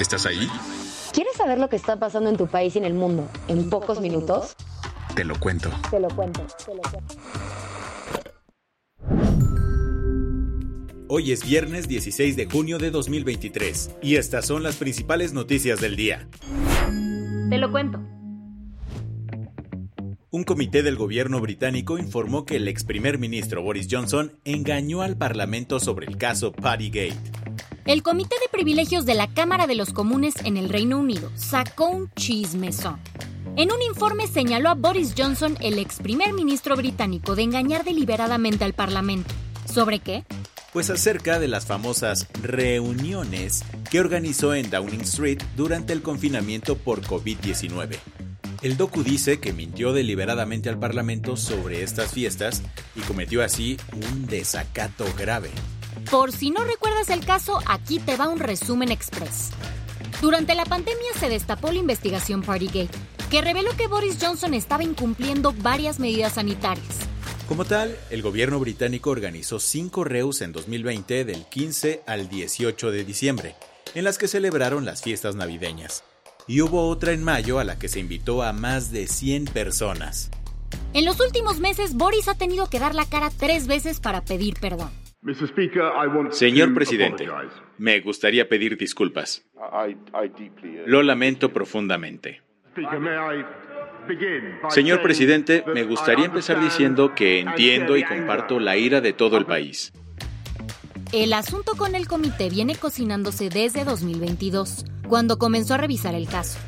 ¿Estás ahí? ¿Quieres saber lo que está pasando en tu país y en el mundo en pocos minutos? Te lo cuento. Te lo cuento. Te lo cuento. Hoy es viernes 16 de junio de 2023 y estas son las principales noticias del día. Te lo cuento. Un comité del gobierno británico informó que el ex primer ministro Boris Johnson engañó al parlamento sobre el caso Partygate. El Comité de Privilegios de la Cámara de los Comunes en el Reino Unido sacó un chismezón. En un informe señaló a Boris Johnson, el ex primer ministro británico, de engañar deliberadamente al Parlamento. ¿Sobre qué? Pues acerca de las famosas reuniones que organizó en Downing Street durante el confinamiento por COVID-19. El docu dice que mintió deliberadamente al Parlamento sobre estas fiestas y cometió así un desacato grave. Por si no recuerdas el caso, aquí te va un resumen express. Durante la pandemia se destapó la investigación Partygate, que reveló que Boris Johnson estaba incumpliendo varias medidas sanitarias. Como tal, el gobierno británico organizó cinco reus en 2020 del 15 al 18 de diciembre, en las que celebraron las fiestas navideñas. Y hubo otra en mayo a la que se invitó a más de 100 personas. En los últimos meses, Boris ha tenido que dar la cara tres veces para pedir perdón. Señor presidente, me gustaría pedir disculpas. Lo lamento profundamente. Señor presidente, me gustaría empezar diciendo que entiendo y comparto la ira de todo el país. El asunto con el comité viene cocinándose desde 2022, cuando comenzó a revisar el caso.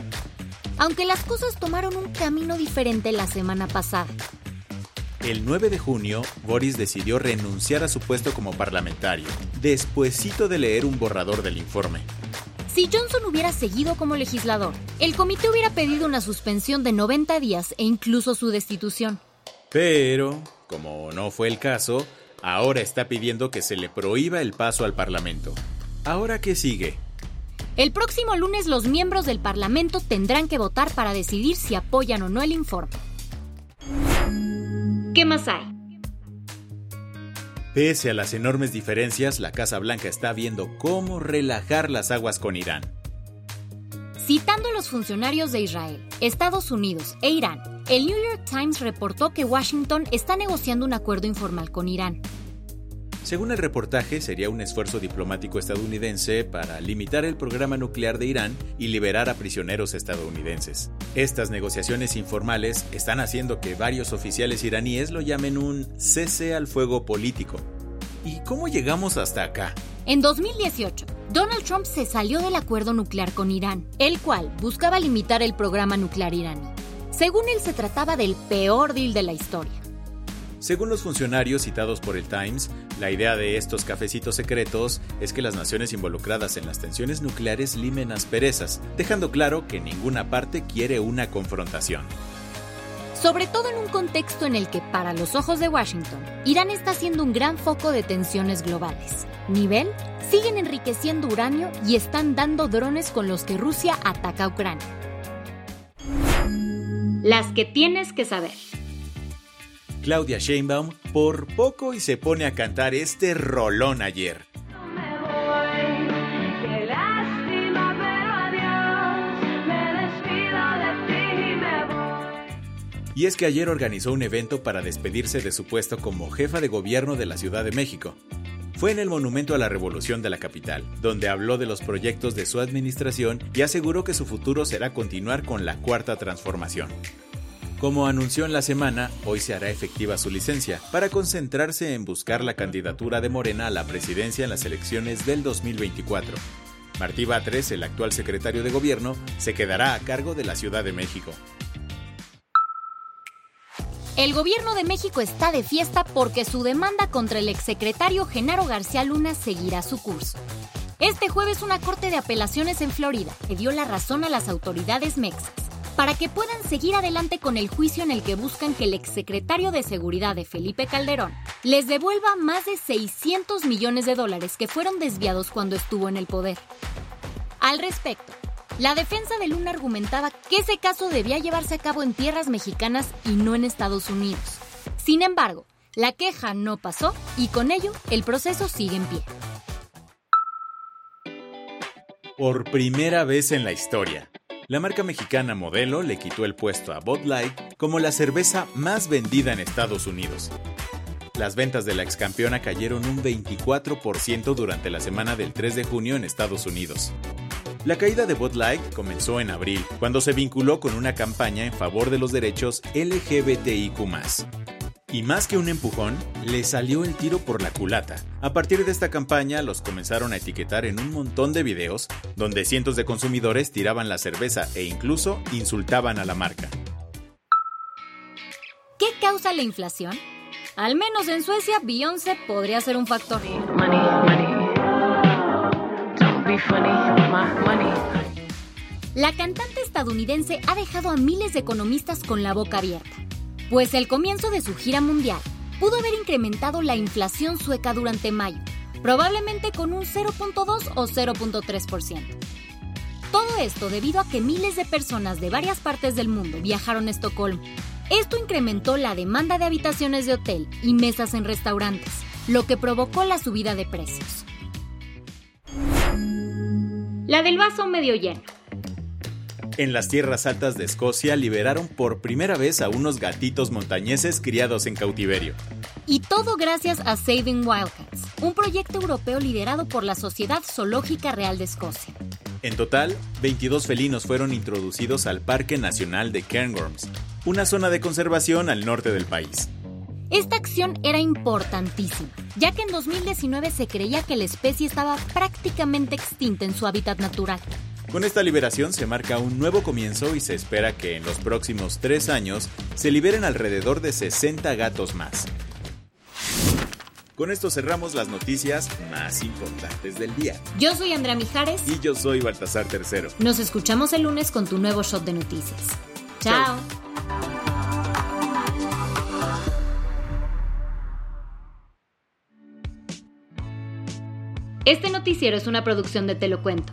Aunque las cosas tomaron un camino diferente la semana pasada. El 9 de junio, Boris decidió renunciar a su puesto como parlamentario, despuesito de leer un borrador del informe. Si Johnson hubiera seguido como legislador, el comité hubiera pedido una suspensión de 90 días e incluso su destitución. Pero, como no fue el caso, ahora está pidiendo que se le prohíba el paso al Parlamento. ¿Ahora qué sigue? El próximo lunes los miembros del Parlamento tendrán que votar para decidir si apoyan o no el informe. ¿Qué más hay? Pese a las enormes diferencias, la Casa Blanca está viendo cómo relajar las aguas con Irán. Citando a los funcionarios de Israel, Estados Unidos e Irán, el New York Times reportó que Washington está negociando un acuerdo informal con Irán. Según el reportaje, sería un esfuerzo diplomático estadounidense para limitar el programa nuclear de Irán y liberar a prisioneros estadounidenses. Estas negociaciones informales están haciendo que varios oficiales iraníes lo llamen un cese al fuego político. ¿Y cómo llegamos hasta acá? En 2018, Donald Trump se salió del acuerdo nuclear con Irán, el cual buscaba limitar el programa nuclear iraní. Según él, se trataba del peor deal de la historia. Según los funcionarios citados por el Times, la idea de estos cafecitos secretos es que las naciones involucradas en las tensiones nucleares limen asperezas, dejando claro que ninguna parte quiere una confrontación. Sobre todo en un contexto en el que, para los ojos de Washington, Irán está siendo un gran foco de tensiones globales. Nivel, siguen enriqueciendo uranio y están dando drones con los que Rusia ataca a Ucrania. Las que tienes que saber. Claudia Sheinbaum por poco y se pone a cantar este rolón ayer. Y es que ayer organizó un evento para despedirse de su puesto como jefa de gobierno de la Ciudad de México. Fue en el Monumento a la Revolución de la capital, donde habló de los proyectos de su administración y aseguró que su futuro será continuar con la cuarta transformación. Como anunció en la semana, hoy se hará efectiva su licencia para concentrarse en buscar la candidatura de Morena a la presidencia en las elecciones del 2024. Martí Batres, el actual secretario de gobierno, se quedará a cargo de la Ciudad de México. El gobierno de México está de fiesta porque su demanda contra el exsecretario Genaro García Luna seguirá su curso. Este jueves una corte de apelaciones en Florida le dio la razón a las autoridades mexas para que puedan seguir adelante con el juicio en el que buscan que el exsecretario de Seguridad de Felipe Calderón les devuelva más de 600 millones de dólares que fueron desviados cuando estuvo en el poder. Al respecto, la defensa de Luna argumentaba que ese caso debía llevarse a cabo en tierras mexicanas y no en Estados Unidos. Sin embargo, la queja no pasó y con ello el proceso sigue en pie. Por primera vez en la historia, la marca mexicana Modelo le quitó el puesto a Bud Light como la cerveza más vendida en Estados Unidos. Las ventas de la excampeona cayeron un 24% durante la semana del 3 de junio en Estados Unidos. La caída de Bud Light comenzó en abril, cuando se vinculó con una campaña en favor de los derechos LGBTIQ. Y más que un empujón, le salió el tiro por la culata. A partir de esta campaña los comenzaron a etiquetar en un montón de videos donde cientos de consumidores tiraban la cerveza e incluso insultaban a la marca. ¿Qué causa la inflación? Al menos en Suecia, Beyoncé podría ser un factor. La cantante estadounidense ha dejado a miles de economistas con la boca abierta, pues el comienzo de su gira mundial pudo haber incrementado la inflación sueca durante mayo, probablemente con un 0.2 o 0.3%. Todo esto debido a que miles de personas de varias partes del mundo viajaron a Estocolmo. Esto incrementó la demanda de habitaciones de hotel y mesas en restaurantes, lo que provocó la subida de precios. La del vaso medio lleno. En las tierras altas de Escocia liberaron por primera vez a unos gatitos montañeses criados en cautiverio. Y todo gracias a Saving Wildcats, un proyecto europeo liderado por la Sociedad Zoológica Real de Escocia. En total, 22 felinos fueron introducidos al Parque Nacional de Cairngorms, una zona de conservación al norte del país. Esta acción era importantísima, ya que en 2019 se creía que la especie estaba prácticamente extinta en su hábitat natural. Con esta liberación se marca un nuevo comienzo y se espera que en los próximos tres años se liberen alrededor de 60 gatos más. Con esto cerramos las noticias más importantes del día. Yo soy Andrea Mijares. Y yo soy Baltasar Tercero. Nos escuchamos el lunes con tu nuevo shot de noticias. Chao. Este noticiero es una producción de Te lo cuento.